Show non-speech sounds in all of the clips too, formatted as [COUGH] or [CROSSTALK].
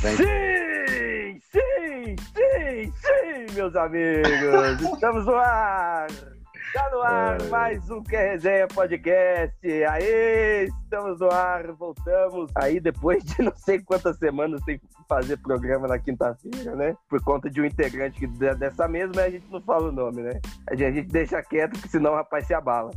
Sim, sim, sim, sim, meus amigos. [LAUGHS] Estamos no ar. Está no ar mais um Que Resenha Podcast. Aí, estamos no ar, voltamos. Aí, depois de não sei quantas semanas sem fazer programa na quinta-feira, né? Por conta de um integrante dessa mesma, a gente não fala o nome, né? A gente, a gente deixa quieto, porque senão o rapaz se abala.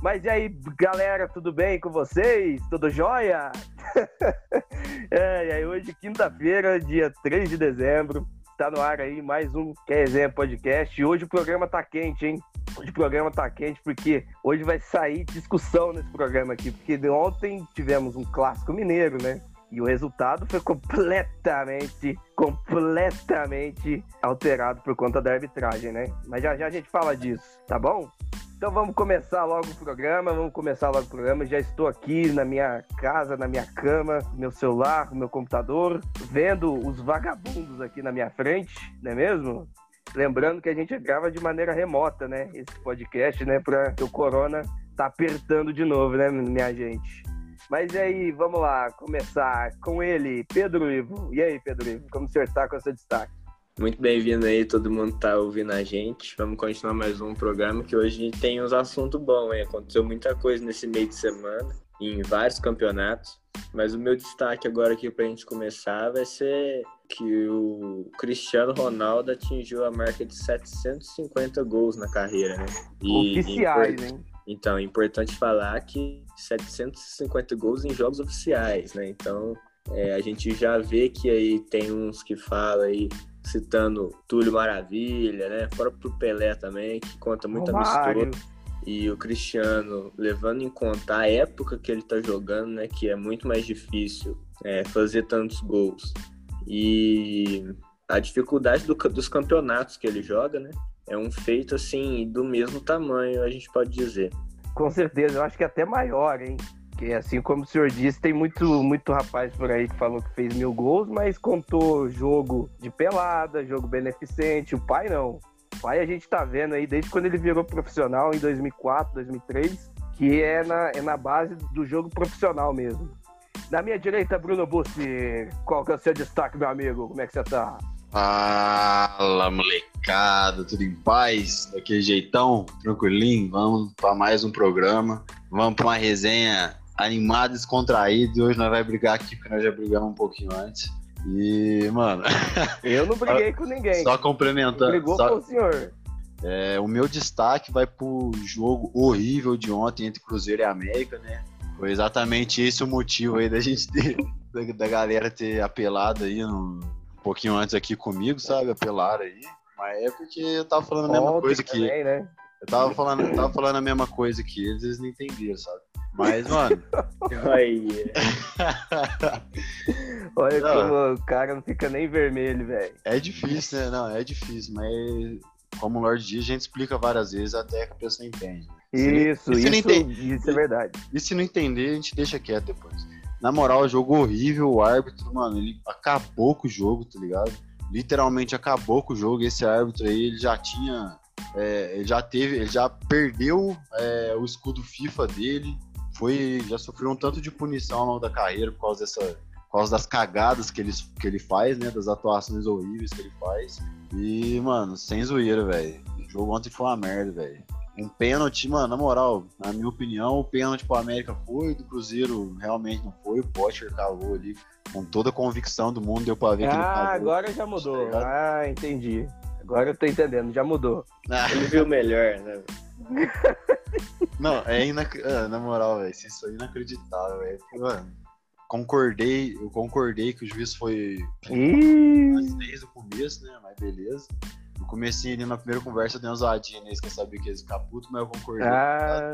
Mas e aí, galera, tudo bem com vocês? Tudo jóia? [LAUGHS] é, e aí, hoje, quinta-feira, dia 3 de dezembro, tá no ar aí mais um Quer Resenha Podcast. E hoje o programa tá quente, hein? Hoje o programa tá quente porque hoje vai sair discussão nesse programa aqui, porque de ontem tivemos um clássico mineiro, né? E o resultado foi completamente, completamente alterado por conta da arbitragem, né? Mas já já a gente fala disso, tá bom? Então vamos começar logo o programa, vamos começar logo o programa. Já estou aqui na minha casa, na minha cama, meu celular, meu computador, vendo os vagabundos aqui na minha frente, não é mesmo? Lembrando que a gente grava de maneira remota, né? Esse podcast, né? Para o corona tá apertando de novo, né, minha gente? Mas e aí, vamos lá, começar com ele, Pedro Ivo. E aí, Pedro Ivo, como você está com o seu destaque? Muito bem-vindo aí, todo mundo tá ouvindo a gente. Vamos continuar mais um programa que hoje tem uns assuntos bons, hein? Aconteceu muita coisa nesse meio de semana, em vários campeonatos. Mas o meu destaque agora aqui pra gente começar vai ser que o Cristiano Ronaldo atingiu a marca de 750 gols na carreira, né? E, Oficiais, import... hein? Então, é importante falar que 750 gols em jogos oficiais, né? Então, é, a gente já vê que aí tem uns que falam aí citando Túlio Maravilha, né? Fora pro Pelé também, que conta muita mistura. E o Cristiano, levando em conta a época que ele tá jogando, né? Que é muito mais difícil é, fazer tantos gols. E a dificuldade do, dos campeonatos que ele joga, né? É um feito, assim, do mesmo tamanho, a gente pode dizer. Com certeza, eu acho que até maior, hein? Porque, assim como o senhor disse, tem muito, muito rapaz por aí que falou que fez mil gols, mas contou jogo de pelada, jogo beneficente. O pai não. O pai a gente tá vendo aí desde quando ele virou profissional em 2004, 2003, que é na, é na base do jogo profissional mesmo. Na minha direita, Bruno Bussi. Qual que é o seu destaque, meu amigo? Como é que você tá? Fala, molecada, tudo em paz? Daquele jeitão, tranquilinho? Vamos para mais um programa. Vamos para uma resenha animado, descontraído. E hoje nós vai brigar aqui, porque nós já brigamos um pouquinho antes. E, mano. [LAUGHS] Eu não briguei com ninguém. Só complementando. Brigou só, com o senhor. É, o meu destaque vai pro jogo horrível de ontem entre Cruzeiro e América, né? Foi exatamente esse o motivo aí da gente ter, da, galera ter apelado aí um pouquinho antes aqui comigo, sabe? Apelaram aí. Mas é porque eu tava falando a mesma coisa que. Também, né? Eu tava falando, eu tava falando a mesma coisa que eles, eles não entenderam, sabe? Mas, mano. Olha não, como o cara não fica nem vermelho, velho. É difícil, né? Não, é difícil, mas como o Lord diz, a gente explica várias vezes até que a pessoa entende. Isso, isso, entende, isso é verdade. E se não entender, a gente deixa quieto depois. Na moral, jogo horrível, o árbitro, mano, ele acabou com o jogo, tá ligado? Literalmente acabou com o jogo. Esse árbitro aí, ele já tinha. É, ele já teve, ele já perdeu é, o escudo FIFA dele, foi já sofreu um tanto de punição ao longo da carreira por causa dessa por causa das cagadas que ele, que ele faz, né? Das atuações horríveis que ele faz. E, mano, sem zoeira, velho. O jogo ontem foi uma merda, velho. Um pênalti, mano, na moral, na minha opinião, o pênalti pro América foi, do Cruzeiro realmente não foi. O Potter cavou ali com toda a convicção do mundo, deu pra ver ah, que ele cavou. Ah, agora já mudou. Tá ah, entendi. Agora eu tô entendendo, já mudou. Ah. Ele viu melhor, né? [LAUGHS] Não, é inac... Ah, na moral, velho, isso é inacreditável, velho. Mano, concordei, eu concordei que o juiz foi desde o começo, né? Mas beleza. No comecinho ali, na primeira conversa, deu uma zoadinha nesse que eu sabia que ia ficar puto, mas eu concordei. Ah.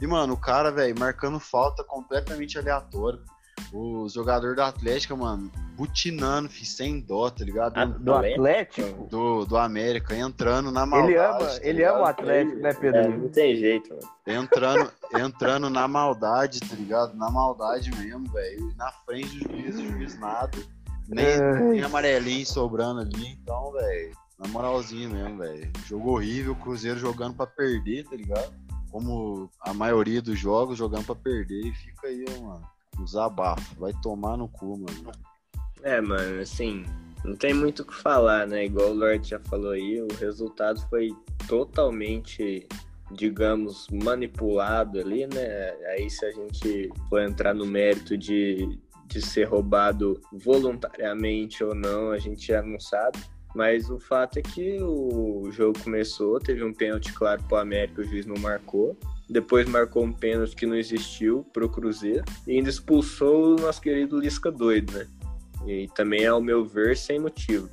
E, mano, o cara, velho, marcando falta completamente aleatório. O jogador do Atlético, mano, butinando, fi, sem dó, tá ligado? Ah, do Atlético? Do, do América, entrando na maldade. Ele ama, tá ele ama o Atlético, né, Pedro? É, não tem jeito, mano. Entrando, entrando na maldade, tá ligado? Na maldade mesmo, velho. Na frente do juiz, o juiz nada. Nem, nem amarelinho sobrando ali, então, velho. Na moralzinha mesmo, velho. Jogo horrível, Cruzeiro jogando pra perder, tá ligado? Como a maioria dos jogos, jogando pra perder e fica aí, mano. Usar bafo. Vai tomar no cu, mano. É, mano, assim, não tem muito o que falar, né? Igual o Lord já falou aí, o resultado foi totalmente, digamos, manipulado ali, né? Aí se a gente for entrar no mérito de, de ser roubado voluntariamente ou não, a gente já não sabe. Mas o fato é que o jogo começou, teve um pênalti claro para o América, o juiz não marcou. Depois marcou um pênalti que não existiu para o Cruzeiro. E ainda expulsou o nosso querido Lisca doido, né? E também, ao meu ver, sem motivo.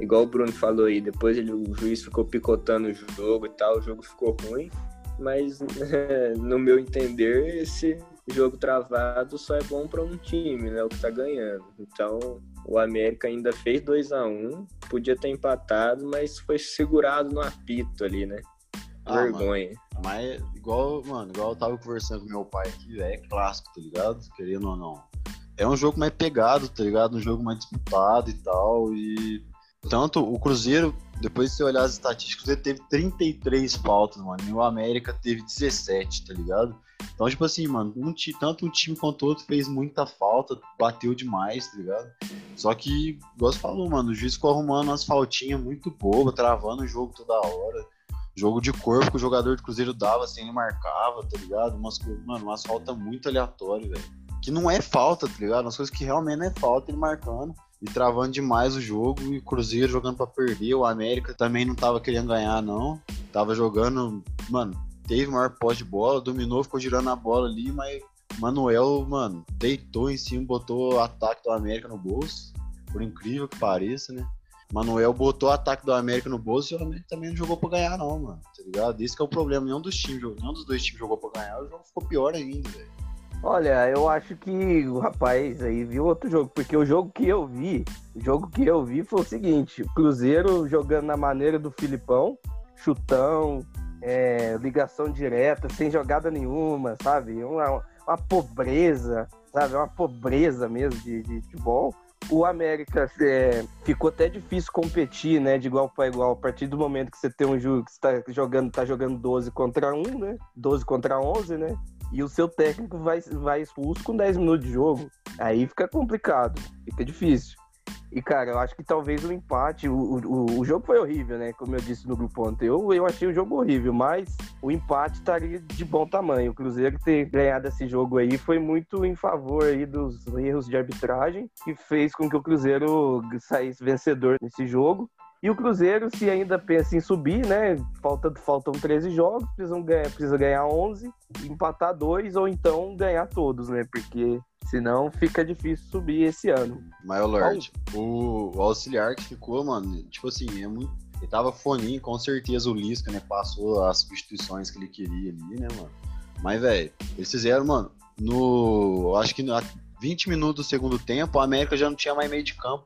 Igual o Bruno falou aí, depois ele, o juiz ficou picotando o jogo e tal, o jogo ficou ruim. Mas, [LAUGHS] no meu entender, esse jogo travado só é bom para um time, né? O que tá ganhando. Então, o América ainda fez 2 a 1 um, podia ter empatado, mas foi segurado no apito ali, né? Ah, Vergonha. Mano, mas igual, mano, igual eu tava conversando com meu pai aqui, é clássico, tá ligado? Querendo ou não. É um jogo mais pegado, tá ligado? Um jogo mais disputado e tal. E tanto o Cruzeiro, depois de você olhar as estatísticas, ele teve 33 faltas, mano. E o América teve 17, tá ligado? Então, tipo assim, mano, um, tanto um time quanto outro fez muita falta, bateu demais, tá ligado? Só que, igual você falou, mano, o juiz ficou arrumando umas faltinhas muito boas, travando o jogo toda hora. Jogo de corpo que o jogador do Cruzeiro dava, assim, ele marcava, tá ligado? Umas, mano, umas faltas muito aleatórias, velho. Que não é falta, tá ligado? Umas coisas que realmente não é falta, ele marcando e travando demais o jogo. E o Cruzeiro jogando para perder. O América também não tava querendo ganhar, não. Tava jogando, mano, teve maior pós de bola, dominou, ficou girando a bola ali, mas Manuel, mano, deitou em cima, botou o ataque do América no bolso. Por incrível que pareça, né? Manuel botou o ataque do América no bolso e o América também não jogou pra ganhar, não, mano. Tá ligado? Esse é o problema. Nenhum dos times, nenhum dos dois times jogou pra ganhar, o jogo ficou pior ainda, velho. Olha, eu acho que o rapaz aí viu outro jogo, porque o jogo que eu vi, o jogo que eu vi foi o seguinte: o Cruzeiro jogando na maneira do Filipão, chutão, é, ligação direta, sem jogada nenhuma, sabe? Uma, uma pobreza, sabe? Uma pobreza mesmo de, de futebol o América é, ficou até difícil competir, né, de igual para igual, a partir do momento que você tem um jogo que está jogando, tá jogando 12 contra 1, né? 12 contra 11, né? E o seu técnico vai, vai expulso com 10 minutos de jogo. Aí fica complicado, fica difícil. E, cara, eu acho que talvez o empate. O, o, o jogo foi horrível, né? Como eu disse no grupo ontem. Eu, achei o jogo horrível, mas o empate estaria de bom tamanho. O Cruzeiro ter ganhado esse jogo aí foi muito em favor aí dos erros de arbitragem, que fez com que o Cruzeiro saísse vencedor nesse jogo. E o Cruzeiro, se ainda pensa em subir, né? Falta, faltam 13 jogos, ganhar, precisa ganhar 11, empatar dois ou então ganhar todos, né? Porque senão fica difícil subir esse ano. Mas, Lord, o, o auxiliar que ficou, mano, tipo assim, é muito. Ele tava foninho, com certeza o Lisca, né? Passou as substituições que ele queria ali, né, mano? Mas, velho, eles fizeram, mano, no. Acho que no 20 minutos do segundo tempo, a América já não tinha mais meio de campo.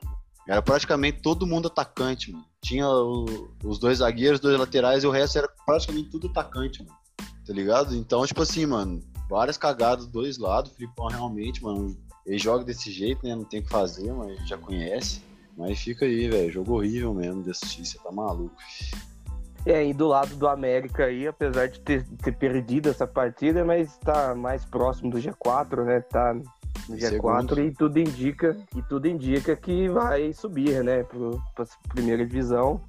Era praticamente todo mundo atacante, mano. Tinha o, os dois zagueiros, dois laterais e o resto era praticamente tudo atacante, mano. Tá ligado? Então, tipo assim, mano, várias cagadas dos dois lados. O Filipão realmente, mano, ele joga desse jeito, né? Não tem o que fazer, mas a gente já conhece. Mas fica aí, velho. Jogo horrível mesmo de assistir, você tá maluco. É, e do lado do América aí, apesar de ter, ter perdido essa partida, mas tá mais próximo do G4, né? Tá no G4 e tudo indica e tudo indica que vai subir, né, para primeira divisão.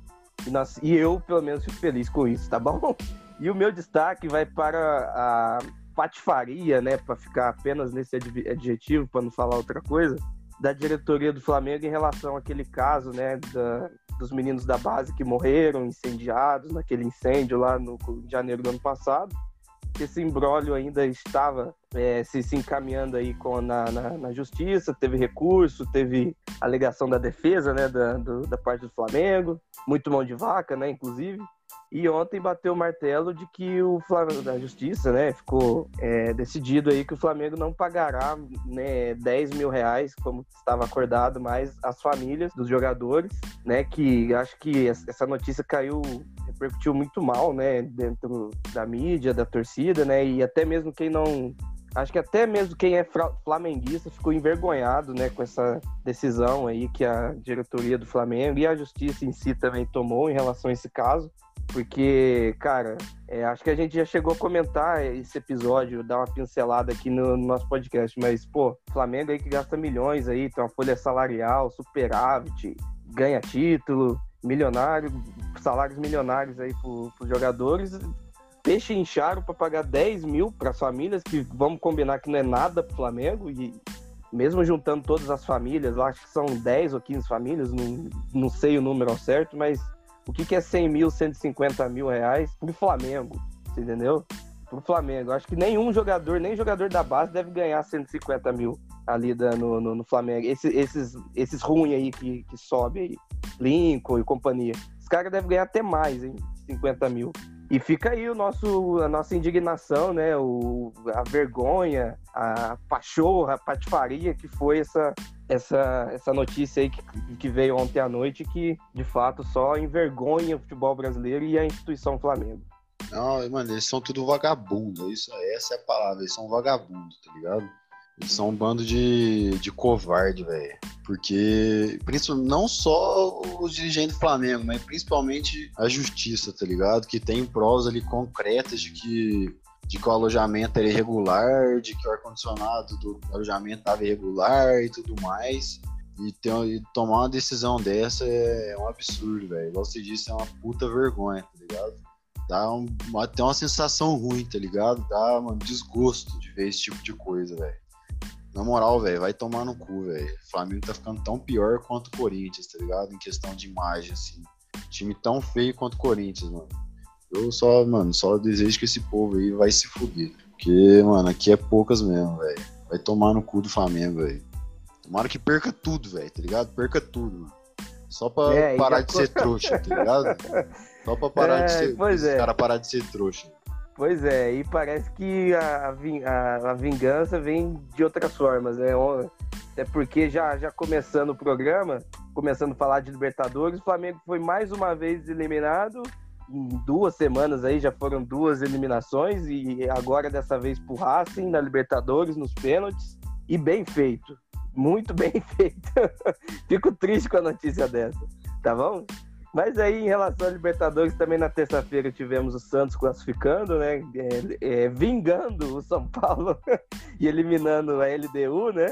E, nós, e eu, pelo menos, fico feliz com isso, tá bom? [LAUGHS] E o meu destaque vai para a patifaria, né, para ficar apenas nesse adjetivo, para não falar outra coisa, da diretoria do Flamengo em relação àquele caso, né, da, dos meninos da base que morreram incendiados naquele incêndio lá no em janeiro do ano passado que esse imbróglio ainda estava é, se, se, encaminhando aí com, na, na, na, justiça, teve recurso, teve alegação da defesa, né, da, do, da parte do Flamengo, muito mão de vaca, né, inclusive. E ontem bateu o martelo de que o Flamengo, da Justiça, né, ficou é, decidido aí que o Flamengo não pagará né, 10 mil reais, como estava acordado, mais as famílias dos jogadores, né, que acho que essa notícia caiu repercutiu muito mal, né, dentro da mídia, da torcida, né, e até mesmo quem não acho que até mesmo quem é flamenguista ficou envergonhado, né, com essa decisão aí que a diretoria do Flamengo e a justiça em si também tomou em relação a esse caso, Porque, cara, é, acho que a gente já chegou a comentar esse episódio, dar uma pincelada aqui no, no, nosso podcast, mas, pô, Flamengo aí que gasta milhões aí, tem uma folha salarial, superávit, ganha título, milionário, salários milionários aí para os jogadores. Peixe incharam para pagar 10 mil para as famílias, que vamos combinar que não é nada para o Flamengo, e mesmo juntando todas as famílias, eu acho que são 10 ou 15 famílias, não, não sei o número certo, mas o que, que é 100 mil, 150 mil reais pro Flamengo, entendeu? Pro Flamengo. Acho que nenhum jogador, nem jogador da base deve ganhar 150 mil ali no, no, no, Flamengo. Esse, esses, esses ruins aí que, que sobe aí, Lincoln e companhia. Os caras devem ganhar até mais, hein? 50 mil. E fica aí o nosso, a nossa indignação, né? O, a vergonha, a pachorra, a patifaria que foi essa, essa, essa notícia aí que, que veio ontem à noite, que de fato só envergonha o futebol brasileiro e a instituição Flamengo. Não, mano, eles são tudo vagabundo. Isso, essa é a palavra, eles são vagabundos, tá ligado? Eles são um bando de, de covarde, velho. Porque, não só os dirigentes do Flamengo, mas principalmente a justiça, tá ligado? Que tem provas ali concretas de que, de que o alojamento era irregular, de que o ar-condicionado do alojamento estava irregular e tudo mais. E, ter, e, tomar uma decisão dessa é, um absurdo, velho. Igual você disse, é uma puta vergonha, tá ligado? Dá um, até uma sensação ruim, tá ligado? Dá um desgosto de ver esse tipo de coisa, velho. Na moral, velho, vai tomar no cu, velho. O Flamengo tá ficando tão pior quanto o Corinthians, tá ligado? Em questão de imagem, assim. Time tão feio quanto o Corinthians, mano. Eu só, mano, só desejo que esse povo aí vai se fuder. Porque, mano, aqui é poucas mesmo, velho. Vai tomar no cu do Flamengo, velho. Tomara que perca tudo, velho, tá ligado? Perca tudo, mano. Só pra é, parar de ser trouxa, tá ligado? [LAUGHS] Só pra parar é, de ser. Pois é. cara parar de ser trouxa. Pois é, e parece que a, a, a vingança vem de outras formas, né? É porque já, já começando o programa, começando a falar de Libertadores, o Flamengo foi mais uma vez eliminado. Em duas semanas aí já foram duas eliminações e agora dessa vez pro Racing na Libertadores, nos pênaltis. E bem feito. Muito [LAUGHS] bem feito. Fico triste com a notícia dessa. Tá bom? Mas aí, em relação à Libertadores, também na terça-feira tivemos o Santos classificando, né? É, é, vingando o São Paulo [LAUGHS] e eliminando a LDU, né?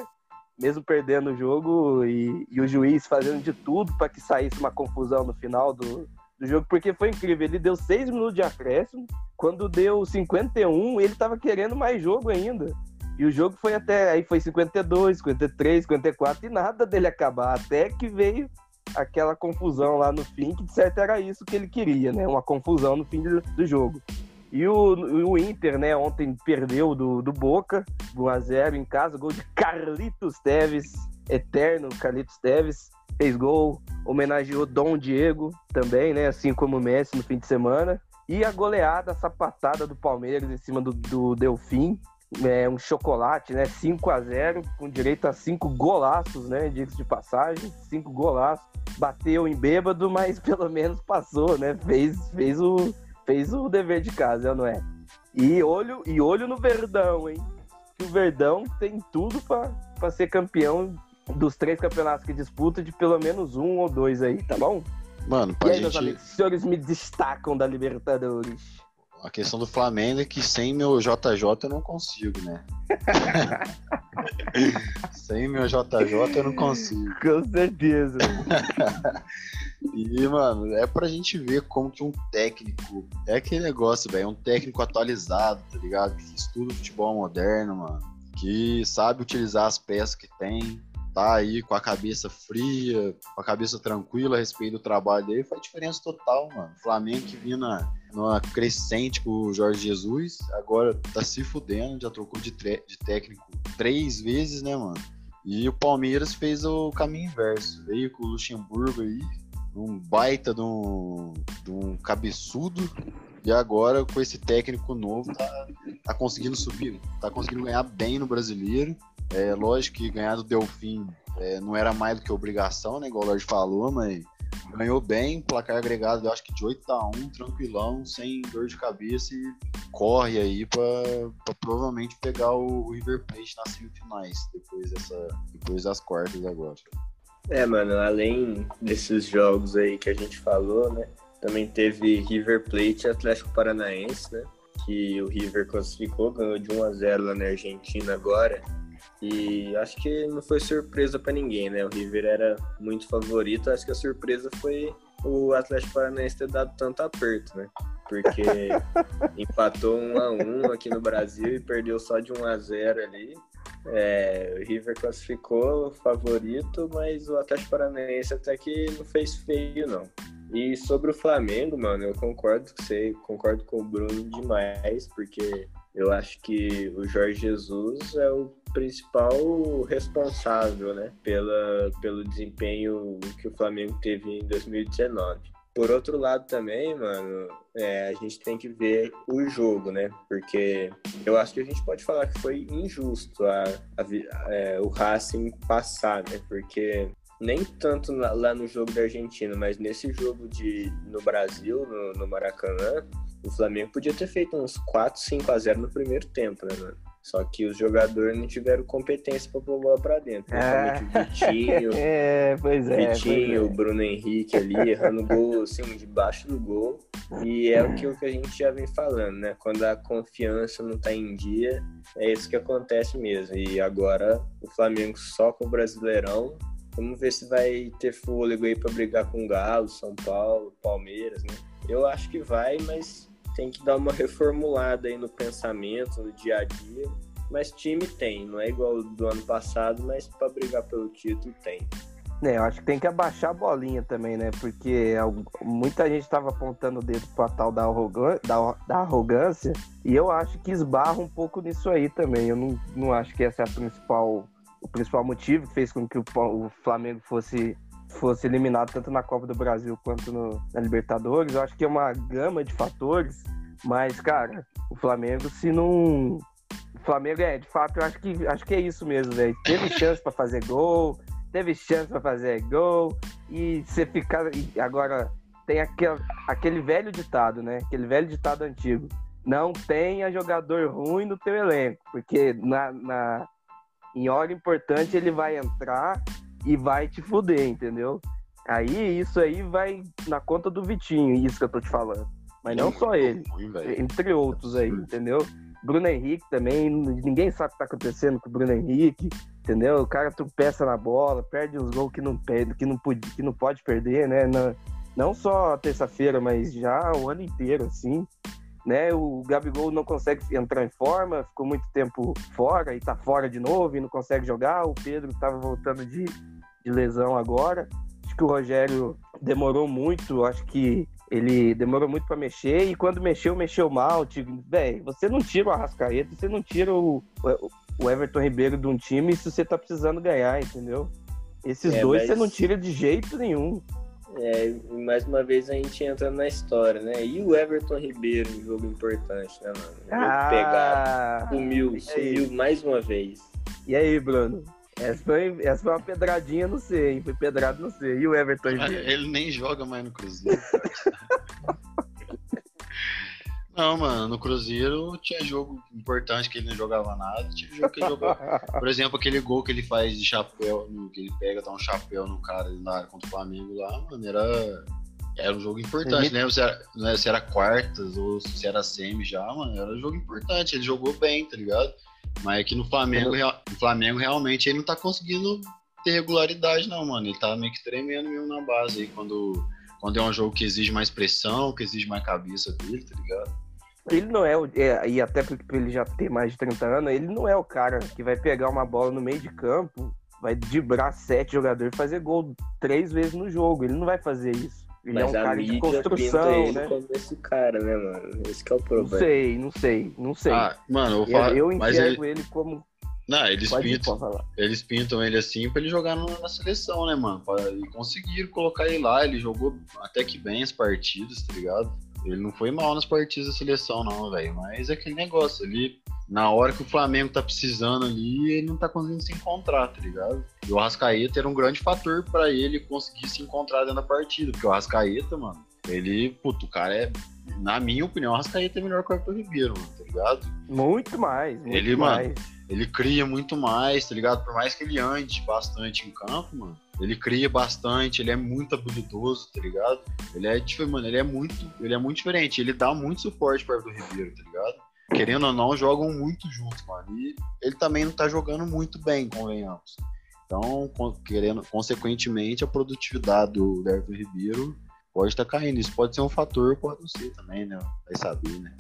Mesmo perdendo o jogo e, e o juiz fazendo de tudo para que saísse uma confusão no final do, do jogo, porque foi incrível. Ele deu seis minutos de acréscimo. Quando deu 51, ele estava querendo mais jogo ainda. E o jogo foi até. Aí foi 52, 53, 54 e nada dele acabar. Até que veio aquela confusão lá no fim, que de certo era isso que ele queria, né? Uma confusão no fim do, do jogo. E o, o Inter, né, ontem perdeu do, do Boca, 1x0 em casa, gol de Carlitos Teves, eterno Carlitos Teves, fez gol, homenageou Dom Diego também, né, assim como o Messi no fim de semana. E a goleada, a sapatada do Palmeiras em cima do, do Delfim, é, um chocolate, né? 5 a 0 com direito a cinco golaços, né? Diga-se de passagem, cinco golaços. Bateu em bêbado, mas [LAUGHS] pelo menos passou, né? Fez, fez, o, fez o dever de casa, não é? E olho, e olho no Verdão, hein? Que o Verdão tem tudo para ser campeão dos três campeonatos que disputa, de pelo menos um ou dois aí, tá bom? Mano, pra e aí, gente... meus amigos, os senhores me destacam da Libertadores. A questão do Flamengo é que sem meu JJ eu não consigo, né? [LAUGHS] sem meu JJ eu não consigo. Com certeza. [LAUGHS] e, mano, é pra gente ver como que um técnico. É aquele negócio, velho. É um técnico atualizado, tá ligado? Que estuda futebol moderno, mano. Que sabe utilizar as peças que tem tá aí com a cabeça fria, com a cabeça tranquila a respeito do trabalho dele, faz diferença total, mano. Flamengo que vinha numa crescente com o Jorge Jesus, agora tá se fudendo, já trocou de, de técnico três vezes, né, mano? E o Palmeiras fez o caminho inverso, veio com o Luxemburgo aí, um baita de um, de um cabeçudo, e agora com esse técnico novo tá, tá conseguindo subir, tá conseguindo ganhar bem no brasileiro é lógico que ganhar do Delfim é, não era mais do que obrigação, né? Igual o Lorde falou, mas ganhou bem, placar agregado, eu acho que de 8 a 1 tranquilão, sem dor de cabeça e corre aí para provavelmente pegar o, o River Plate nas semifinais, depois, dessa, depois das quartas agora. É, mano, além desses jogos aí que a gente falou, né? Também teve River Plate e Atlético Paranaense, né? Que o River classificou, ganhou de 1 a 0 lá na Argentina agora. E acho que não foi surpresa para ninguém, né? O River era muito favorito. Acho que a surpresa foi o Atlético Paranaense ter dado tanto aperto, né? Porque [LAUGHS] empatou 1 a 1 aqui no Brasil e perdeu só de 1 a 0 ali. É, o River classificou favorito, mas o Atlético Paranaense até que não fez feio, não. E sobre o Flamengo, mano, eu concordo com você, concordo com o Bruno demais, porque eu acho que o Jorge Jesus é o principal responsável, né, pela, pelo desempenho que o Flamengo teve em 2019. Por outro lado também, mano, é, a gente tem que ver o jogo, né? Porque eu acho que a gente pode falar que foi injusto a, a, é, o Racing passar, né? Porque nem tanto lá no jogo da Argentina, mas nesse jogo de, no Brasil, no, no Maracanã, o Flamengo podia ter feito uns 4, 5 a 0 no primeiro tempo, né, mano? Só que os jogadores não tiveram competência para pôr bola para dentro. Principalmente o Vitinho. [LAUGHS] É, pois é. Vitinho, pois é. o Bruno Henrique ali, errando gol [LAUGHS] assim, debaixo do gol. E é o que, o que a gente já vem falando, né? Quando a confiança não tá em dia, é isso que acontece mesmo. E agora o Flamengo só com o Brasileirão. Vamos ver se vai ter fôlego aí para brigar com o Galo, São Paulo, Palmeiras, né? Eu acho que vai, mas tem que dar uma reformulada aí no pensamento, no dia a dia. Mas time tem, não é igual do ano passado, mas para brigar pelo título tem. É, eu acho que tem que abaixar a bolinha também, né? Porque muita gente estava apontando o dedo para tal da, da, da, arrogância, e eu acho que esbarra um pouco nisso aí também. Eu não, não acho que esse é a principal, o principal motivo que fez com que o, o Flamengo fosse fosse eliminado tanto na Copa do Brasil quanto no, na Libertadores. Eu acho que é uma gama de fatores, mas, cara, o Flamengo, se não. O Flamengo é, de fato, eu acho que, acho que é isso mesmo, velho. Teve chance para fazer gol, teve chance para fazer gol, e você ficar. Agora, tem aquele, aquele velho ditado, né? Aquele velho ditado antigo. Não tenha jogador ruim no teu elenco, porque na, na, em hora importante ele vai entrar e vai te fuder, entendeu? Aí isso aí vai na conta do Vitinho, isso que eu tô te falando. Mas não só ele, entre outros aí, entendeu? Bruno Henrique também, ninguém sabe o que tá acontecendo com o Bruno Henrique, entendeu? O cara tropeça na bola, perde uns gols que não, perde, que não, pode, que não pode perder, né? Não, não só terça-feira, mas já o ano inteiro, assim. Né, o Gabigol não consegue entrar em forma, ficou muito tempo fora e tá fora de novo e não consegue jogar. O Pedro estava voltando de, de lesão agora. Acho que o Rogério demorou muito, acho que ele demorou muito para mexer e quando mexeu, mexeu mal. Tipo, velho, você não tira o Arrascaeta, você não tira o, o Everton Ribeiro de um time se você tá precisando ganhar, entendeu? Esses é, dois mas... você não tira de jeito nenhum. É, mais uma vez a gente entra na história, né? E o Everton Ribeiro jogo importante, né, mano? Jogo ah, pegado, sumiu, sumiu mais uma vez. E aí, Bruno? Essa foi, essa foi uma pedradinha no C, hein? Foi pedrado no C. E o Everton Ribeiro? Ele nem joga mais no Cruzeiro. [LAUGHS] Não, mano, no Cruzeiro tinha jogo importante que ele não jogava nada, tinha jogo que ele jogava. [LAUGHS] Por exemplo, aquele gol que ele faz de chapéu, que ele pega, dá um chapéu no cara na área contra o Flamengo lá, mano, era, era um jogo importante. Lembra se era, né, se era quartas ou se era semi já, mano, era um jogo importante. Ele jogou bem, tá ligado? Mas é que no Flamengo, no Flamengo realmente ele não tá conseguindo ter regularidade, não, mano. Ele tá meio que tremendo mesmo na base aí quando, quando é um jogo que exige mais pressão, que exige mais cabeça dele, tá ligado? Ele não é, o, é e até porque ele já tem mais de 30 anos, ele não é o cara que vai pegar uma bola no meio de campo, vai dibrar sete jogadores e fazer gol três vezes no jogo. Ele não vai fazer isso. Ele Mas é um cara de construção, ele né? Como esse cara, né, mano? Esse é o problema. Não sei, não sei, não sei. Ah, mano, eu, falo, eu enxergo ele... ele como não, eles Pode pintam, eles pintam ele assim pra ele jogar na seleção, né, mano? E conseguiram colocar ele lá, ele jogou até que bem as partidas, tá ligado? Ele não foi mal nas partidas da seleção, não, velho. Mas é aquele negócio, ele, na hora que o Flamengo tá precisando ali, ele não tá conseguindo se encontrar, tá ligado? E o Arrascaeta era um grande fator para ele conseguir se encontrar dentro da partida. Porque o Arrascaeta, mano, ele, puto, o cara é. Na minha opinião, o Arrascaeta é melhor que o Arthur Ribeiro, mano, tá ligado? Muito mais, muito ele, mais. Mano, ele cria muito mais, tá ligado? Por mais que ele ande bastante em campo, mano Ele cria bastante, ele é muito habilidoso, tá ligado? Ele é, tipo, mano, ele é muito, ele é muito diferente. Ele dá muito suporte para o Ribeiro, tá ligado? Querendo ou não, jogam muito juntos, mano. E ele também não tá jogando muito bem, convenhamos. Então, querendo, consequentemente, a produtividade do Everton Ribeiro pode estar tá caindo. Isso pode ser um fator, pode não ser também, né? Vai saber, né?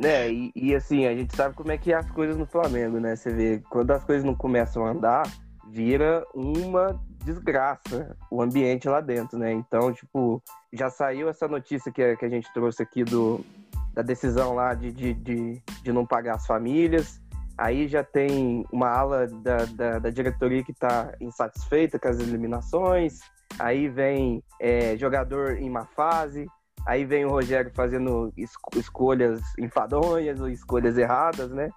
Né, e, e, assim, a gente sabe como é que é as coisas no Flamengo, né? Você vê, quando as coisas não começam a andar, vira uma desgraça o ambiente lá dentro, né? Então, tipo, já saiu essa notícia que, que a gente trouxe aqui do, da decisão lá de, de, de, de não pagar as famílias. Aí já tem uma ala da, da, da diretoria que está insatisfeita com as eliminações. Aí vem é, jogador em má fase. Aí vem o Rogério fazendo escolhas enfadonhas ou escolhas erradas, né?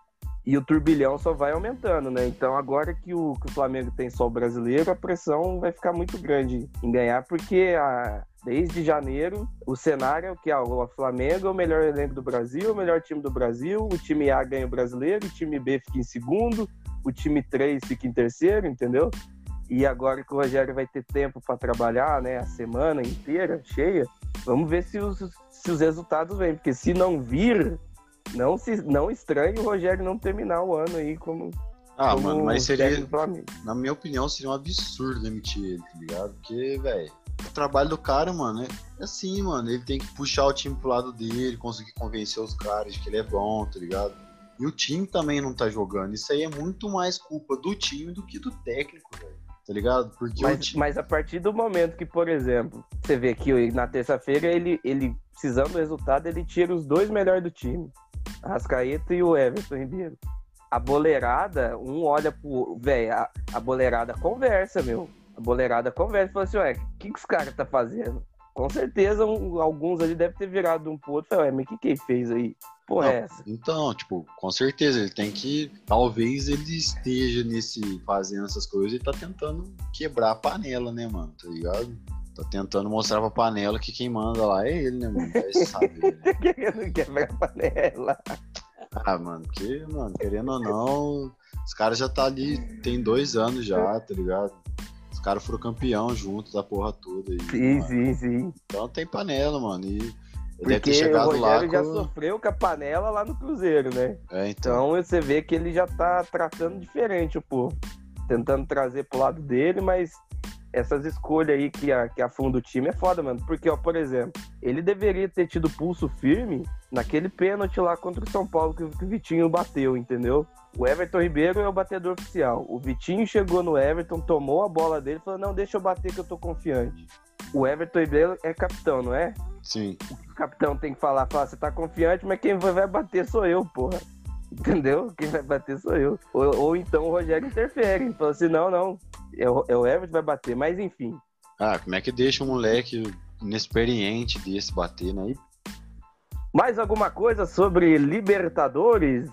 E o turbilhão só vai aumentando, né? Então agora que o, que o Flamengo tem só o brasileiro, a pressão vai ficar muito grande em ganhar, porque a, desde janeiro o cenário é que ah, o Flamengo é o melhor elenco do Brasil, o melhor time do Brasil, o time A ganha o brasileiro, o time B fica em segundo, o time 3 fica em terceiro, entendeu? E agora que o Rogério vai ter tempo para trabalhar, né, a semana inteira cheia, vamos ver se os, se os resultados vêm, porque se não vir, não se não estranhe o Rogério não terminar o ano aí como ah, como mano, mas seria na minha opinião seria um absurdo demitir ele, tá ligado? Porque, velho, o trabalho do cara, mano, é assim, mano, ele tem que puxar o time pro lado dele, conseguir convencer os caras de que ele é bom, tá ligado? E o time também não tá jogando. Isso aí é muito mais culpa do time do que do técnico, velho. Tá ligado? Porque mas, mas a partir do momento que, por exemplo, você vê que na terça-feira ele, ele, precisando do resultado, ele tira os dois melhores do time. Rascaeta e o Everton Ribeiro. A boleirada, um olha pro. Velho, a, a boleirada conversa, meu. A boleirada conversa e fala assim: ué, o que, que os caras tá fazendo? Com certeza, um, alguns ali devem ter virado um pro outro e falado, mas o que, que ele fez aí? Porra, é essa? Então, tipo, com certeza, ele tem que. Talvez ele esteja nesse. fazendo essas coisas e tá tentando quebrar a panela, né, mano? Tá ligado? Tá tentando mostrar pra panela que quem manda lá é ele, né, mano? [LAUGHS] Ele sabe. Né? Querendo quebrar a panela. Ah, mano, que, mano, querendo ou não, os caras já tá ali, tem dois anos já, tá ligado? Os caras foram campeão juntos da porra toda. Sim, mano. sim, sim. Então tem panela, mano. E ele deve ter chegado o Rogério lá. já com... sofreu com a panela lá no Cruzeiro, né? É, então. então você vê que ele já tá tratando diferente o povo. Tentando trazer pro lado dele, mas essas escolhas aí que, a, que afunda o time é foda, mano. Porque, ó, por exemplo, ele deveria ter tido pulso firme naquele pênalti lá contra o São Paulo que, que o Vitinho bateu, entendeu? O Everton Ribeiro é o batedor oficial. O Vitinho chegou no Everton, tomou a bola dele e falou: Não, deixa eu bater que eu tô confiante. O Everton Ribeiro é capitão, não é? Sim. O capitão tem que falar: fala, Você tá confiante, mas quem vai bater sou eu, porra. Entendeu? Quem vai bater sou eu. Ou, ou então o Rogério interfere. Fala assim: Não, não, é o, é o Everton que vai bater, mas enfim. Ah, como é que deixa um moleque inexperiente desse bater, né? Mais alguma coisa sobre Libertadores,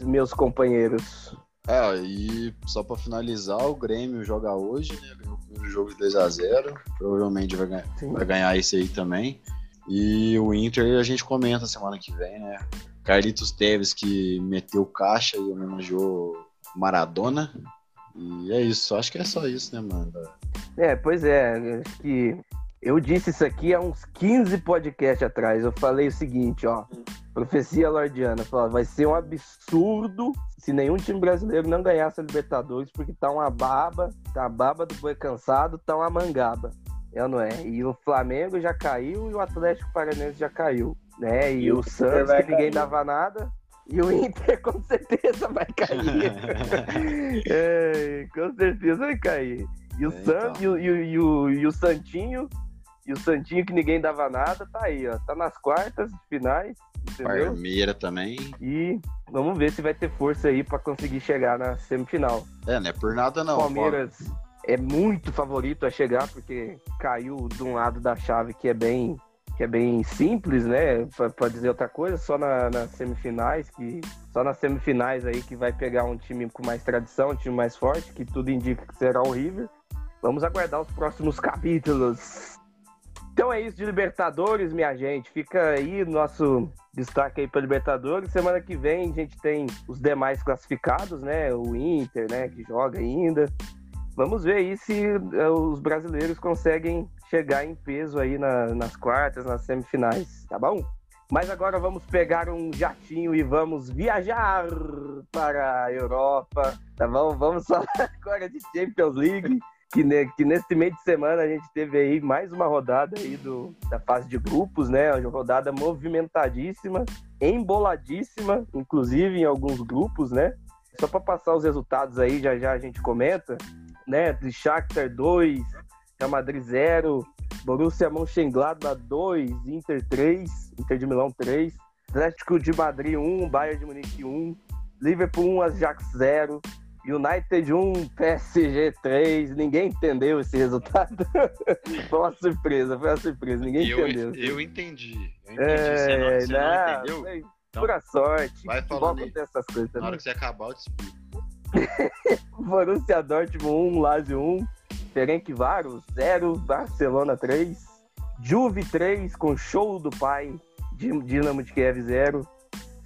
meus companheiros? É, e só para finalizar, o Grêmio joga hoje, né? Ganhou o primeiro jogo de 2x0. Provavelmente vai ganhar, vai ganhar esse aí também. E o Inter a gente comenta semana que vem, né? Carlitos Teves que meteu caixa e homenageou Maradona. E é isso, acho que é só isso, né, mano? É, pois é, acho que eu disse isso aqui há uns 15 podcasts atrás. Eu falei o seguinte, ó. Profecia Lordiana, falou, vai ser um absurdo se nenhum time brasileiro não ganhasse a Libertadores, porque tá uma baba, tá a baba do boi cansado, tá uma mangaba. É não é? E o Flamengo já caiu e o Atlético Paranaense já caiu, né? E, e o Santos, que ninguém cair. dava nada, e o Inter [LAUGHS] com certeza vai cair. [LAUGHS] é, com certeza vai cair. E o é, Santos então. e, o, e, o, e o Santinho, e o Santinho que ninguém dava nada, tá aí, ó. Tá nas quartas finais. Entendeu? Parmeira também. E vamos ver se vai ter força aí para conseguir chegar na semifinal. É, não é por nada não. Palmeiras é muito favorito a chegar porque caiu de um lado da chave que é bem que é bem simples, né? Para dizer outra coisa, só na, nas semifinais, que só nas semifinais aí que vai pegar um time com mais tradição, um time mais forte, que tudo indica que será o River. Vamos aguardar os próximos capítulos. Então é isso de Libertadores, minha gente. Fica aí nosso destaque aí para Libertadores. Semana que vem a gente tem os demais classificados, né? O Inter, né? Que joga ainda. Vamos ver aí se eh, os brasileiros conseguem chegar em peso aí na, nas quartas, nas semifinais, tá bom? Mas agora vamos pegar um jatinho e vamos viajar para a Europa, tá bom? Vamos [LAUGHS] falar agora de Champions League, que, ne, que neste meio de semana a gente teve aí mais uma rodada aí do, da fase de grupos, né? Uma rodada movimentadíssima, emboladíssima, inclusive em alguns grupos, né? Só para passar os resultados aí, já já a gente comenta, né? De Shakhtar 2, Real Madrid 0, Borussia Mönchengladbach 2, Inter 3, Inter de Milão 3, Atlético de Madrid 1, Bayern de Munique 1, Liverpool 1, Ajax 0, United 1, PSG 3. Ninguém entendeu esse resultado. [LAUGHS] foi uma surpresa, foi uma surpresa. Ninguém eu, entendeu. Eu entendi. Eu entendi. É, você não, você não, não entendeu? Foi então, pura sorte. Vai falando aí. essas coisas. Na hora que você acabar, eu te explico. [LAUGHS] Borussia Dortmund 1, Lazio 1. Ferencváros 0, Barcelona 3, Juve 3 com show do pai, Dinamo de Kiev 0,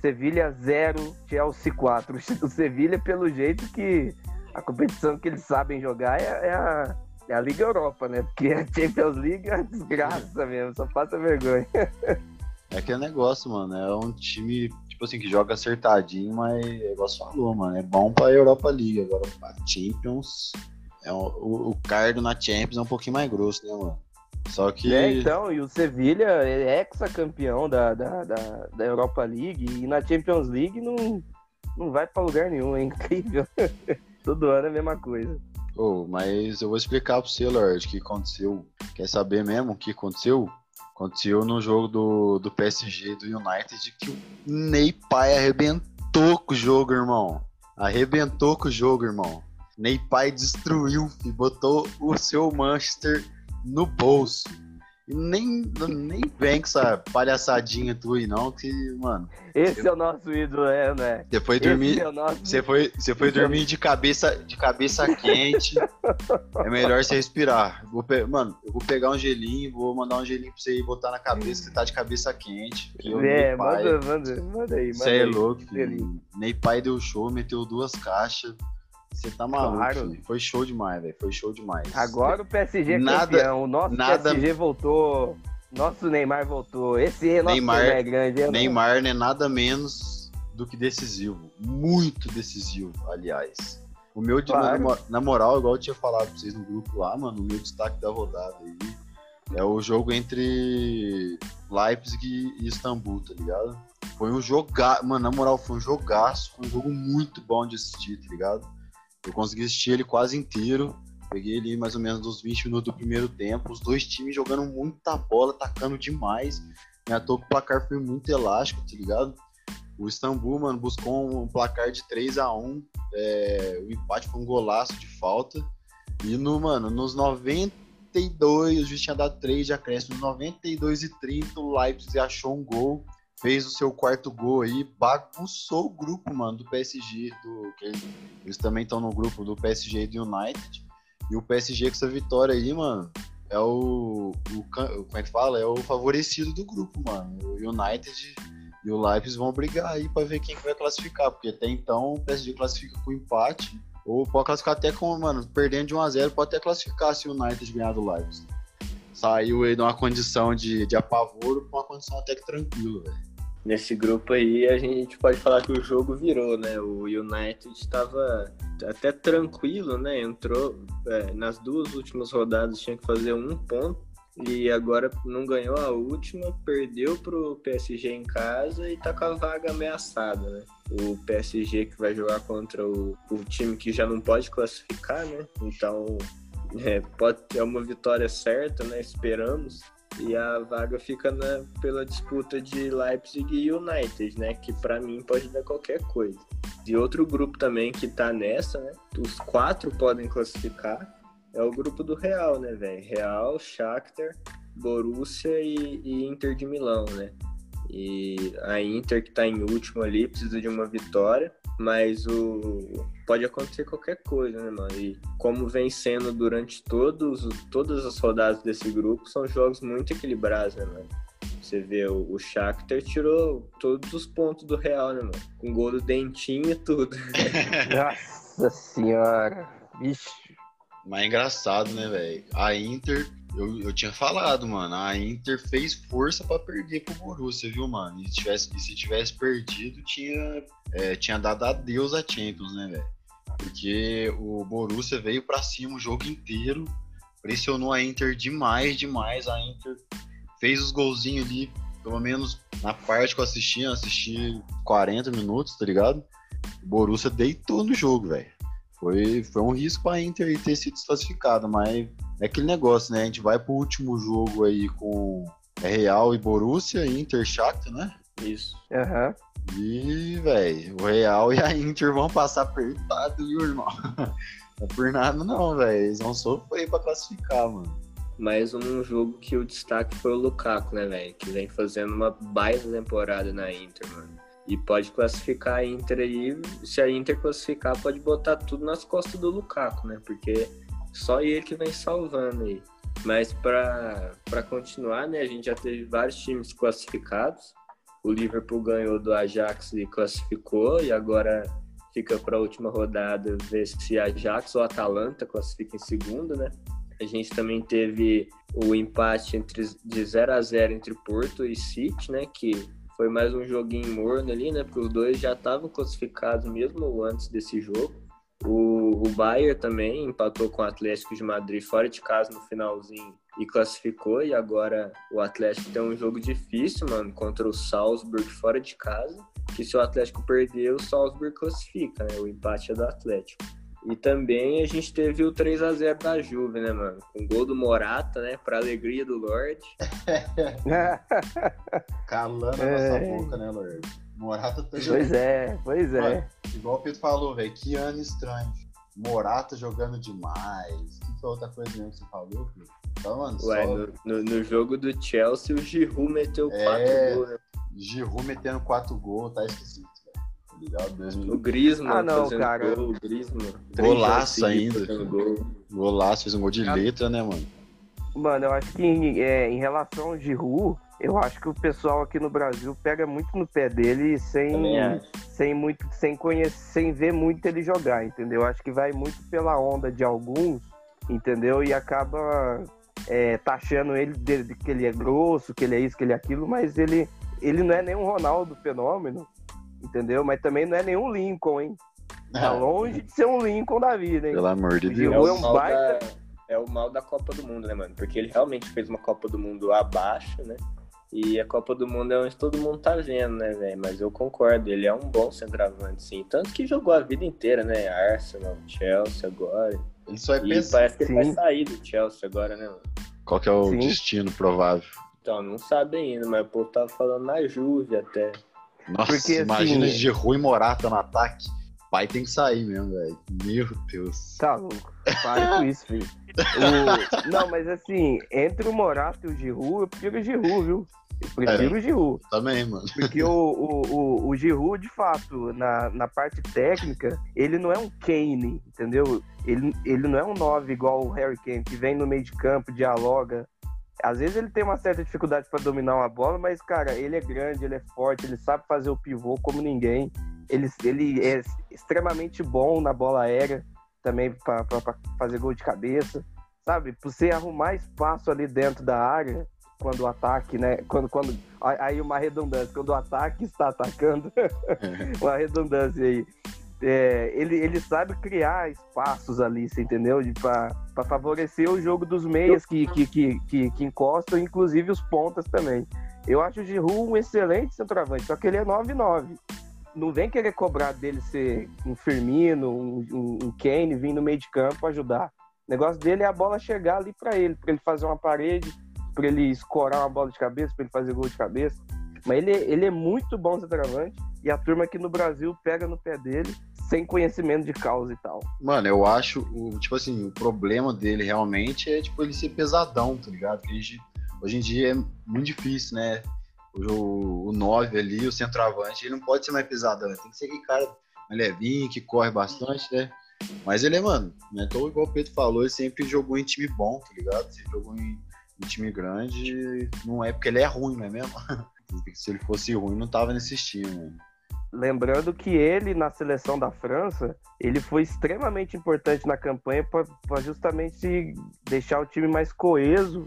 Sevilha 0, Chelsea 4. [LAUGHS] O Sevilha, pelo jeito que a competição que eles sabem jogar é, é, a, é a Liga Europa, né? Porque a Champions League é uma desgraça mesmo, só passa vergonha. [LAUGHS] É aquele negócio, mano, é um time, tipo assim, que joga acertadinho, mas é igual você falou, mano, é bom pra Europa League, agora pra Champions é um, o, o cardo na Champions é um pouquinho mais grosso, né, mano? Só que. É, então, e o Sevilha é ex-campeão da, da, da, da, Europa League e na Champions League não, não vai pra lugar nenhum, é incrível. [LAUGHS] Todo ano é a mesma coisa. Oh, mas eu vou explicar pro você, Lord, o que aconteceu. Quer saber mesmo o que aconteceu? Aconteceu no jogo do, do PSG do United que o Ney Pai arrebentou com o jogo, irmão. Arrebentou com o jogo, irmão. Ney Pai destruiu e botou o seu Manchester no bolso. E nem, nem vem com essa palhaçadinha tua aí, não, que, mano. Esse eu... é o nosso ídolo, é, né? Você foi dormir. É nosso... Você foi, você foi dormir de cabeça, de cabeça quente. é melhor você respirar. Vou pe... Mano, eu vou pegar um gelinho, vou mandar um gelinho pra você ir botar na cabeça, que tá de cabeça quente. É, manda, manda, manda aí. Você é louco, filho. Ney Pai deu show, meteu duas caixas. Você tá maluco, claro. Foi show demais, velho. Foi show demais. Agora o PSG é nada, campeão. O nosso nada... PSG voltou. Nosso Neymar voltou. Esse é nosso Neymar, é grande. É Neymar não é nada menos do que decisivo. Muito decisivo, aliás. O meu, claro. na, na moral, igual eu tinha falado pra vocês no grupo lá, mano, o meu destaque da rodada aí é o jogo entre Leipzig e Istambul, tá ligado? Foi um jogar, mano, na moral, foi um jogaço, foi um jogo muito bom de assistir, tá ligado? Eu consegui assistir ele quase inteiro. Peguei ele mais ou menos dos 20 minutos do primeiro tempo. Os dois times jogando muita bola, atacando demais. Minha toa o placar foi muito elástico, tá ligado? O Istambul, mano, buscou um placar de 3 a 1 é, O empate foi um golaço de falta. E no, mano, nos 92, o juiz tinha dado 3 de acréscimo. Nos 92 e 30, o Leipzig achou um gol fez o seu quarto gol aí, bagunçou o grupo, mano, do PSG, do, eles, eles, também estão no grupo do PSG e do United. E o PSG com essa vitória aí, mano, é o, o como é que fala? É o favorecido do grupo, mano. O United e o Leipzig vão brigar aí para ver quem vai classificar, porque até então o PSG classifica com empate, ou pode classificar até com, mano, perdendo de 1 a 0, pode até classificar se o United ganhar do Leipzig saiu aí de uma condição de, de apavoro para uma condição até que tranquila, velho. Nesse grupo aí a gente pode falar que o jogo virou, né? O United estava até tranquilo, né? Entrou é, nas duas últimas rodadas tinha que fazer um ponto e agora não ganhou a última, perdeu pro PSG em casa e tá com a vaga ameaçada, né? O PSG que vai jogar contra o, o time que já não pode classificar, né? Então é, pode ter uma vitória certa, né? Esperamos. E a vaga fica na, pela disputa de Leipzig e United, né? Que para mim pode dar qualquer coisa. E outro grupo também que tá nessa, né? Os quatro podem classificar. É o grupo do Real, né, velho? Real, Shakhtar, Borussia e, e Inter de Milão, né? E a Inter que tá em último ali precisa de uma vitória mas o pode acontecer qualquer coisa, né, mano? E como vem sendo durante todos, todas as rodadas desse grupo, são jogos muito equilibrados, né, mano? Você vê, o, o Shakhtar tirou todos os pontos do Real, né, mano? Com gol do Dentinho e tudo. [LAUGHS] Nossa senhora! Vixe! Mas é engraçado, né, velho? A Inter, eu, eu tinha falado, mano, a Inter fez força pra perder pro Borussia, viu, mano? E se tivesse, e se tivesse perdido, tinha, é, tinha dado adeus a Champions, né, velho? Porque o Borussia veio pra cima o jogo inteiro, pressionou a Inter demais, demais. A Inter fez os golzinhos ali, pelo menos na parte que eu assisti, eu assisti 40 minutos, tá ligado? O Borussia deitou no jogo, velho. Foi, foi um risco pra Inter ter sido desclassificado, mas é aquele negócio, né? A gente vai pro último jogo aí com Real e Borussia, Inter Shakhtar, né? Isso. Aham. E, velho, o Real [LAUGHS] e a Inter vão passar apertado, viu, irmão? [LAUGHS] Não é por nada, não, velho. Eles vão sofrer pra classificar, mano. Mais um jogo que o destaque foi o Lukaku, né, velho? Que vem fazendo uma baita temporada na Inter, mano. E pode classificar a Inter aí. Se a Inter classificar, pode botar tudo nas costas do Lukaku, né? Porque só ele que vem salvando aí. Mas para continuar, né? A gente já teve vários times classificados. O Liverpool ganhou do Ajax e classificou. E agora fica para a última rodada ver se Ajax ou Atalanta classifica em segundo, né? A gente também teve o empate entre, de 0 a 0 entre Porto e City, né? Que foi mais um joguinho morno ali, né? Porque os dois já estavam classificados mesmo antes desse jogo. O, o Bayern também empatou com o Atlético de Madrid fora de casa no finalzinho e classificou. E agora o Atlético tem um jogo difícil, mano, contra o Salzburg fora de casa. Que se o Atlético perder, o Salzburg classifica, né? O empate é do Atlético. E também a gente teve o 3 a 0 da Juve, né, mano? Com gol do Morata, né? Pra alegria do Lorde. [LAUGHS] [LAUGHS] Calando a É. nossa boca, né, Lorde? Morata tá pois jogando. é, pois é. Mano, igual o Pedro falou, velho, que ano estranho. Morata jogando demais. Que foi outra coisa mesmo que você falou, Pedro? Então, mano, Ué, só no, no, no jogo do Chelsea, o Giroud meteu É. quatro gols, né? Giroud metendo quatro gols, tá esquisito, velho. Tá ligado? O 2000. Griezmann Ah, não, cara. gol, o Griezmann. Golaço ainda. Gol. Golaço, fez um gol de letra, né, mano? Mano, eu acho que em, é, em relação ao Giroud, eu acho que o pessoal aqui no Brasil pega muito no pé dele sem, sem muito, sem conhecer, sem ver muito ele jogar, entendeu? Acho que vai muito pela onda de alguns, entendeu? E acaba é, taxando ele de, que ele é grosso, que ele é isso, que ele é aquilo, mas ele, ele não é nenhum Ronaldo fenômeno, entendeu? Mas também não é nenhum Lincoln, hein? Tá longe de ser um Lincoln da vida, hein? Pelo amor de É Deus. É o, um mal baita- da, é o mal da Copa do Mundo, né, mano? Porque ele realmente fez uma Copa do Mundo abaixo, né? E a Copa do Mundo é onde todo mundo tá vendo, né, velho? Mas eu concordo, ele é um bom centroavante, sim. Tanto que jogou a vida inteira, né? Arsenal, Chelsea agora. Ele só é E pensar. parece que ele vai sair do Chelsea agora, né, mano? Qual que é o Sim. destino provável? Então, não sabe ainda, mas o povo tava falando na Juve até. Nossa, Porque, imagina assim, Giroud e Morata no ataque. Pai tem que sair mesmo, velho. Meu Deus. Tá louco. Para com isso, filho. O- [LAUGHS] Não, mas assim, entre o Morata e o Giroud, eu prefiro o Giroud, viu? Eu prefiro o Giroud. Também, mano. Porque o, o, o, o Giroud, de fato, na, na parte técnica, ele não é um Kane, entendeu? Ele, ele não é um 9 igual o Harry Kane, que vem no meio de campo, dialoga. Às vezes ele tem uma certa dificuldade para dominar uma bola, mas, cara, ele é grande, ele é forte, ele sabe fazer o pivô como ninguém. Ele, ele é extremamente bom na bola aérea, também para fazer gol de cabeça, sabe? Pra você arrumar espaço ali dentro da área, quando o ataque, né? Quando, quando, aí uma redundância, quando o ataque está atacando, [LAUGHS] uma redundância aí. É, ele, ele sabe criar espaços ali, você entendeu? Para favorecer o jogo dos meias que, que, que, que, que encostam, inclusive os pontas também. Eu acho o Giroud um excelente centroavante, só que ele é 9-9. Não vem querer cobrar dele ser um Firmino, um, um, Kane, vir no meio de campo ajudar. O negócio dele é a bola chegar ali para ele, para ele fazer uma parede, para ele escorar uma bola de cabeça, para ele fazer gol de cabeça. Mas ele, ele é muito bom centroavante e a turma aqui no Brasil pega no pé dele sem conhecimento de causa e tal. Mano, eu acho, o, tipo assim, o problema dele realmente é, tipo, ele ser pesadão, tá ligado? Gente- hoje em dia é muito difícil, né? O, o 9 ali, o centroavante, ele não pode ser mais pesadão, né? tem que ser aquele cara mais levinho, que corre bastante, né? Mas ele é, mano, né? Então, igual o Pedro falou, ele sempre jogou em time bom, tá ligado? Sempre jogou em, em time grande, não é porque ele é ruim, não é mesmo? [LAUGHS] Se ele fosse ruim, não tava nesse time, né? lembrando que ele, na seleção da França, ele foi extremamente importante na campanha para justamente deixar o time mais coeso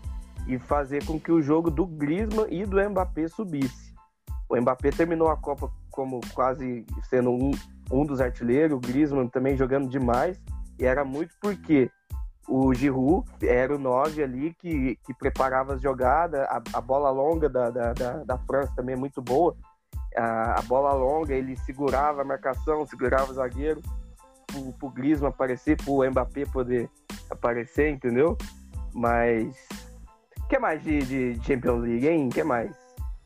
e fazer com que o jogo do Griezmann e do Mbappé subisse. O Mbappé terminou a Copa como quase sendo um, um dos artilheiros, o Griezmann também jogando demais, e era muito porque o Giroud era o 9 ali que, que preparava as jogadas, a, a bola longa da, da, da, da, França também é muito boa, a, a, bola longa ele segurava a marcação, segurava o zagueiro, pro, pro Griezmann aparecer, pro Mbappé poder aparecer, entendeu? Mas que mais de, de Champions League, hein? que mais?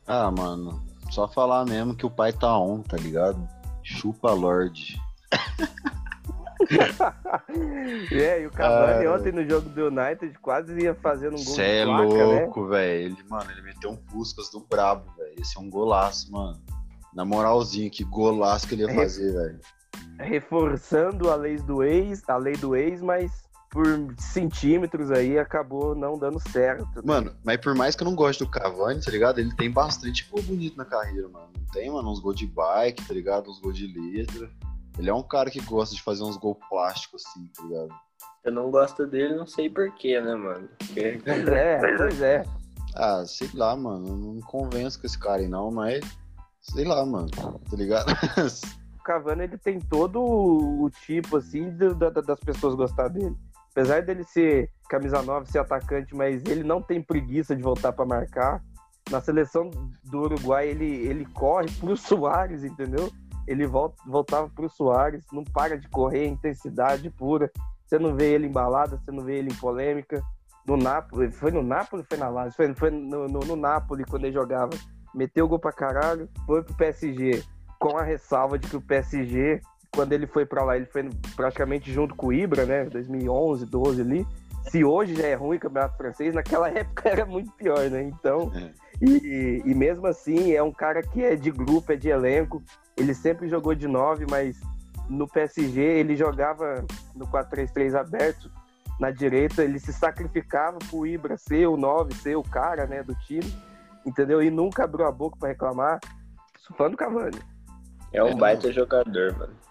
Ah, mano, só falar mesmo que o pai tá on, tá ligado? Chupa Lorde. [LAUGHS] é, e o Cavani ah, ontem no jogo do United quase ia fazendo um gol. Você é placa, louco, né? velho. Ele, mano, ele meteu um Puscas do brabo, velho. Esse é um golaço, mano. Na moralzinha, que golaço que ele ia fazer, velho. Reforçando a lei do ex, a lei do ex, mas por centímetros aí acabou não dando certo. Né? Mano, mas por mais que eu não goste do Cavani, tá ligado? Ele tem bastante gol bonito na carreira, mano. Não tem, mano, uns gols de bike, tá ligado? Uns gols de letra. Ele é um cara que gosta de fazer uns gols plásticos, assim, tá ligado? Eu não gosto dele, não sei porquê, né, mano? Porque... [LAUGHS] Pois é, pois é. Ah, sei lá, mano. Não me convenço com esse cara aí, não, mas. Sei lá, mano. Tá ligado? [LAUGHS] o Cavani, ele tem todo o tipo, assim, de, das pessoas gostar dele apesar dele ser camisa 9, ser atacante, mas ele não tem preguiça de voltar para marcar. Na seleção do Uruguai, ele, ele corre pro [LAUGHS] Soares, entendeu? Ele volta, voltava pro Soares, não para de correr, intensidade pura. Você não vê ele embalado, você não vê ele em polêmica. No Napoli, foi no Napoli foi na Lazio? Foi, foi no, no, no Napoli quando ele jogava. Meteu o gol pra caralho, foi pro PSG, com a ressalva de que o PSG quando ele foi para lá, ele foi praticamente junto com o Ibra, né? 2011, 12 ali. Se hoje já é ruim o campeonato francês, naquela [LAUGHS] época era muito pior, né? Então, é. e, e mesmo assim, é um cara que é de grupo, é de elenco. Ele sempre jogou de 9, mas no PSG ele jogava no 4-3-3 aberto na direita, ele se sacrificava pro Ibra ser o 9, ser o cara, né, do time, entendeu? E nunca abriu a boca para reclamar. Sou fã do Cavani. É um baita jogador, mano.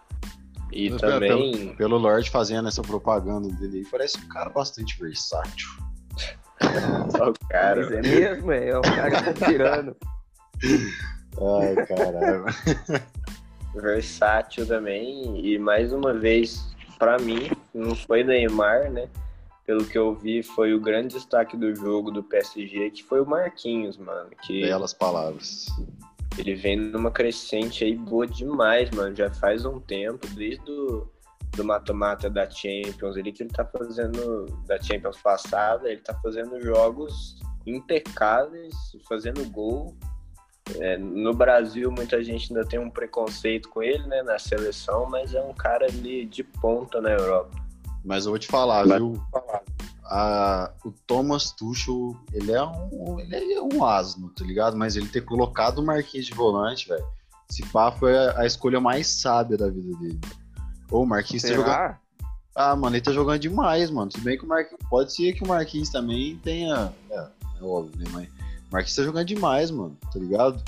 E Mas, também. Pelo, pelo Lorde fazendo essa propaganda dele aí, parece um cara bastante versátil. [LAUGHS] Só o cara. Mas é mesmo, é, é o cara tá tirando. Ai, caralho. Versátil também. E mais uma vez, para mim, não foi Neymar, né? Pelo que eu vi, foi o grande destaque do jogo do PSG, que foi o Marquinhos, mano. Que... Belas palavras. Ele vem numa crescente aí boa demais, mano. Já faz um tempo, desde o do mata-mata da Champions, ele que ele tá fazendo da Champions passada, ele tá fazendo jogos impecáveis, fazendo gol. É, no Brasil, muita gente ainda tem um preconceito com ele, né, na seleção, mas é um cara ali de ponta na Europa. Mas eu vou te falar, Vai viu? Falar a, o Thomas Tuchel, ele é um, ele é um asno, tá ligado? Mas ele ter colocado o Marquinhos de volante, velho, esse pá foi a, a, escolha mais sábia da vida dele. Ou o Marquinhos tá jogando. Ah, mano, ele tá jogando demais, mano. Se bem que o Marquinhos. Pode ser que o Marquinhos também tenha. É, é óbvio, né? Mas o Marquinhos tá jogando demais, mano, tá ligado?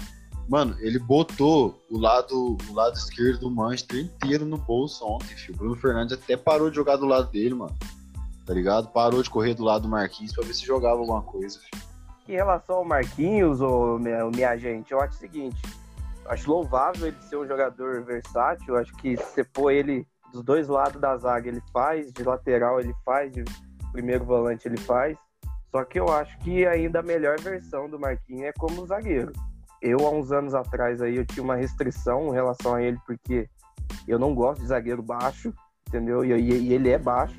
Mano, ele botou o lado, o lado esquerdo do Manchester inteiro no bolso ontem, filho. O Bruno Fernandes até parou de jogar do lado dele, mano tá ligado? Parou de correr do lado do Marquinhos pra ver se jogava alguma coisa. Em relação ao Marquinhos, ô, minha, minha gente, eu acho o seguinte: acho louvável ele ser um jogador versátil. Acho que se você pôr ele dos dois lados da zaga, ele faz, de lateral ele faz, de primeiro volante ele faz. Só que eu acho que ainda a melhor versão do Marquinhos é como zagueiro. Eu, há uns anos atrás, aí, eu tinha uma restrição em relação a ele, porque eu não gosto de zagueiro baixo, entendeu? E, e, e ele é baixo.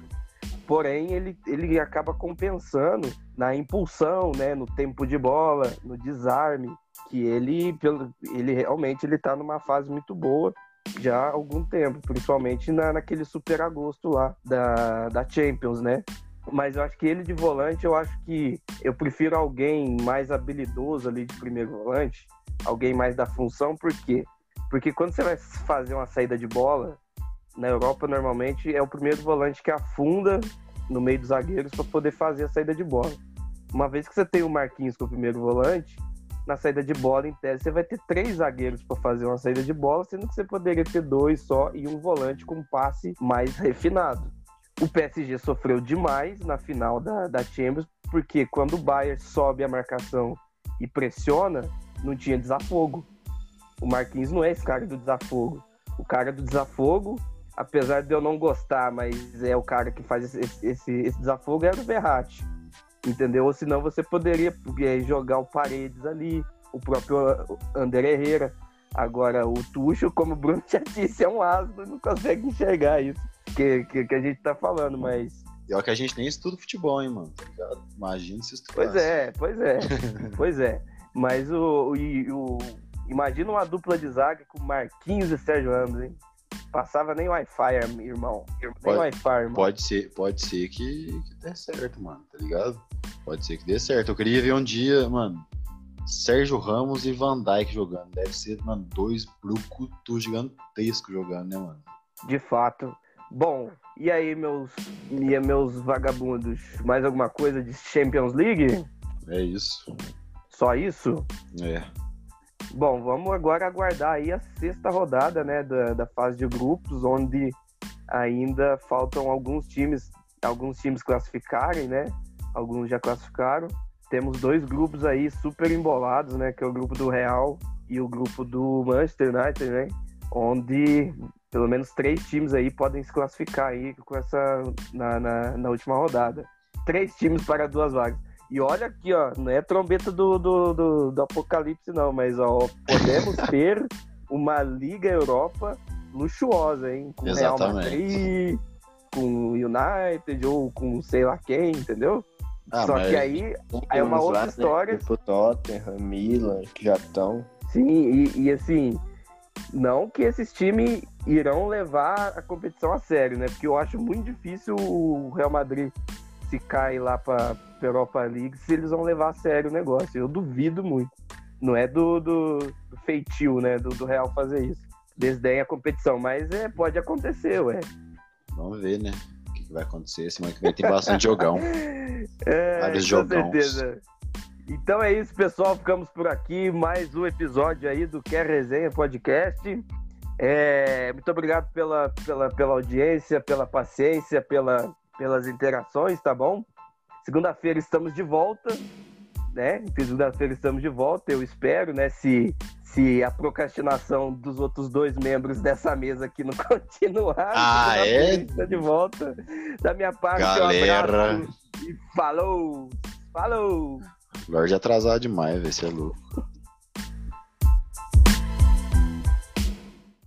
Porém, ele, ele acaba compensando na impulsão, né, no tempo de bola, no desarme, que ele, pelo, ele realmente ele tá numa fase muito boa já há algum tempo, principalmente na, naquele super agosto lá da, da Champions, né? Mas eu acho que ele de volante, eu acho que eu prefiro alguém mais habilidoso ali de primeiro volante, alguém mais da função, por quê? Porque quando você vai fazer uma saída de bola, na Europa normalmente é o primeiro volante que afunda no meio dos zagueiros para poder fazer a saída de bola. Uma vez que você tem o Marquinhos como primeiro volante, na saída de bola, em tese, você vai ter três zagueiros para fazer uma saída de bola, sendo que você poderia ter dois só e um volante com um passe mais refinado. O PSG sofreu demais na final da, da Champions, porque quando o Bayern sobe a marcação e pressiona, não tinha desafogo. O Marquinhos não é esse cara do desafogo. O cara do desafogo, apesar de eu não gostar, mas é o cara que faz esse, esse, esse desafogo, era o Verratti entendeu? Ou senão você poderia jogar o Paredes ali, o próprio André Herrera. Agora, o Tuxo, como o Bruno [LAUGHS] já disse, é um asno, não consegue enxergar isso que, que, que a gente tá falando, mas... Pior que a gente nem estuda futebol, hein, mano, tá ligado? Imagina se estudasse. Pois é, pois é, [LAUGHS] pois é. Mas o, o, o, Imagina uma dupla de zaga com Marquinhos e Sérgio Ramos, hein? Passava nem Wi-Fi, irmão. Nem pode, Wi-Fi, irmão. Pode ser, pode ser que, que dê certo, mano, tá ligado? Pode ser que dê certo. Eu queria ver um dia, mano, Sérgio Ramos e Van Dijk jogando. Deve ser, mano, dois brucutus gigantescos jogando, né, mano? De fato. Bom, e aí, meus, e meus vagabundos? Mais alguma coisa de Champions League? É isso. Só isso? É. Bom, vamos agora aguardar aí a sexta rodada, né, da, da fase de grupos, onde ainda faltam alguns times, alguns times classificarem, né? Alguns já classificaram. Temos dois grupos aí super embolados, né? Que é o grupo do Real e o grupo do Manchester United, né? Onde pelo menos três times aí podem se classificar aí com essa na, na, na última rodada. Três times para duas vagas. E olha aqui, ó, não é trombeta do, do, do, do apocalipse, não, mas ó, podemos [LAUGHS] ter uma Liga Europa luxuosa, hein? Com Exatamente. Real Madrid, com United ou com sei lá quem, entendeu? Ah, Só que aí é uma outra lá, história. Né? Tipo Tottenham, Milan, que já estão. Sim, e, e, assim, não que esses times irão levar a competição a sério, né? Porque eu acho muito difícil o Real Madrid se cai lá para Europa League, se eles vão levar a sério o negócio. Eu duvido muito. Não é do, do, do feitio, né? Do, do, Real fazer isso. Desdém a competição, mas é, pode acontecer, ué. Vamos ver, né? O que vai acontecer. Semana que vem tem bastante [LAUGHS] jogão. É, Vários com jogões. certeza. Então é isso, pessoal. Ficamos por aqui. Mais um episódio aí do Quer Resenha Podcast. É, muito obrigado pela, pela, pela audiência, pela paciência, pela, pelas interações, tá bom? Segunda-feira estamos de volta, né? Segunda-feira estamos de volta, eu espero, né? Se, se a procrastinação dos outros dois membros dessa mesa aqui não [LAUGHS] continuar, ah, é? está de volta. Da minha parte, Galera. Um e falou! Falou! Lorde atrasado demais, vai ser louco.